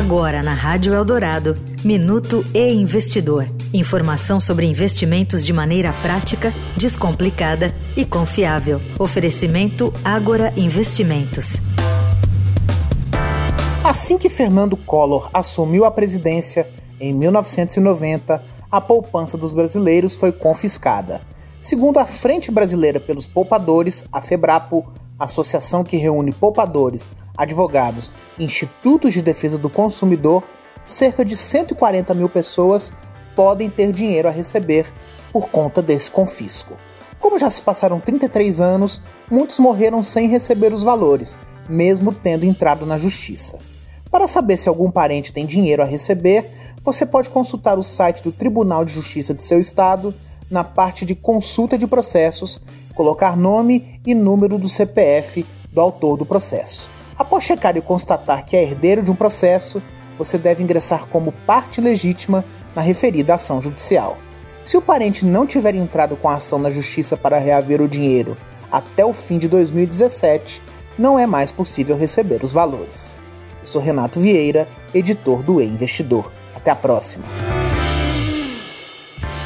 Agora na Rádio Eldorado, Minuto e Investidor. Informação sobre investimentos de maneira prática, descomplicada e confiável. Oferecimento Agora Investimentos. Assim que Fernando Collor assumiu a presidência em 1990, a poupança dos brasileiros foi confiscada. Segundo a Frente Brasileira pelos Poupadores, a FEBRAPO, associação que reúne poupadores, advogados e institutos de defesa do consumidor, cerca de 140 mil pessoas podem ter dinheiro a receber por conta desse confisco. Como já se passaram 33 anos, muitos morreram sem receber os valores, mesmo tendo entrado na justiça. Para saber se algum parente tem dinheiro a receber, você pode consultar o site do Tribunal de Justiça de seu estado na parte de consulta de processos, colocar nome e número do CPF do autor do processo. Após checar e constatar que é herdeiro de um processo, você deve ingressar como parte legítima na referida ação judicial. Se o parente não tiver entrado com a ação na justiça para reaver o dinheiro até o fim de 2017, não é mais possível receber os valores. Eu sou Renato Vieira, editor do E-Investidor. Até a próxima.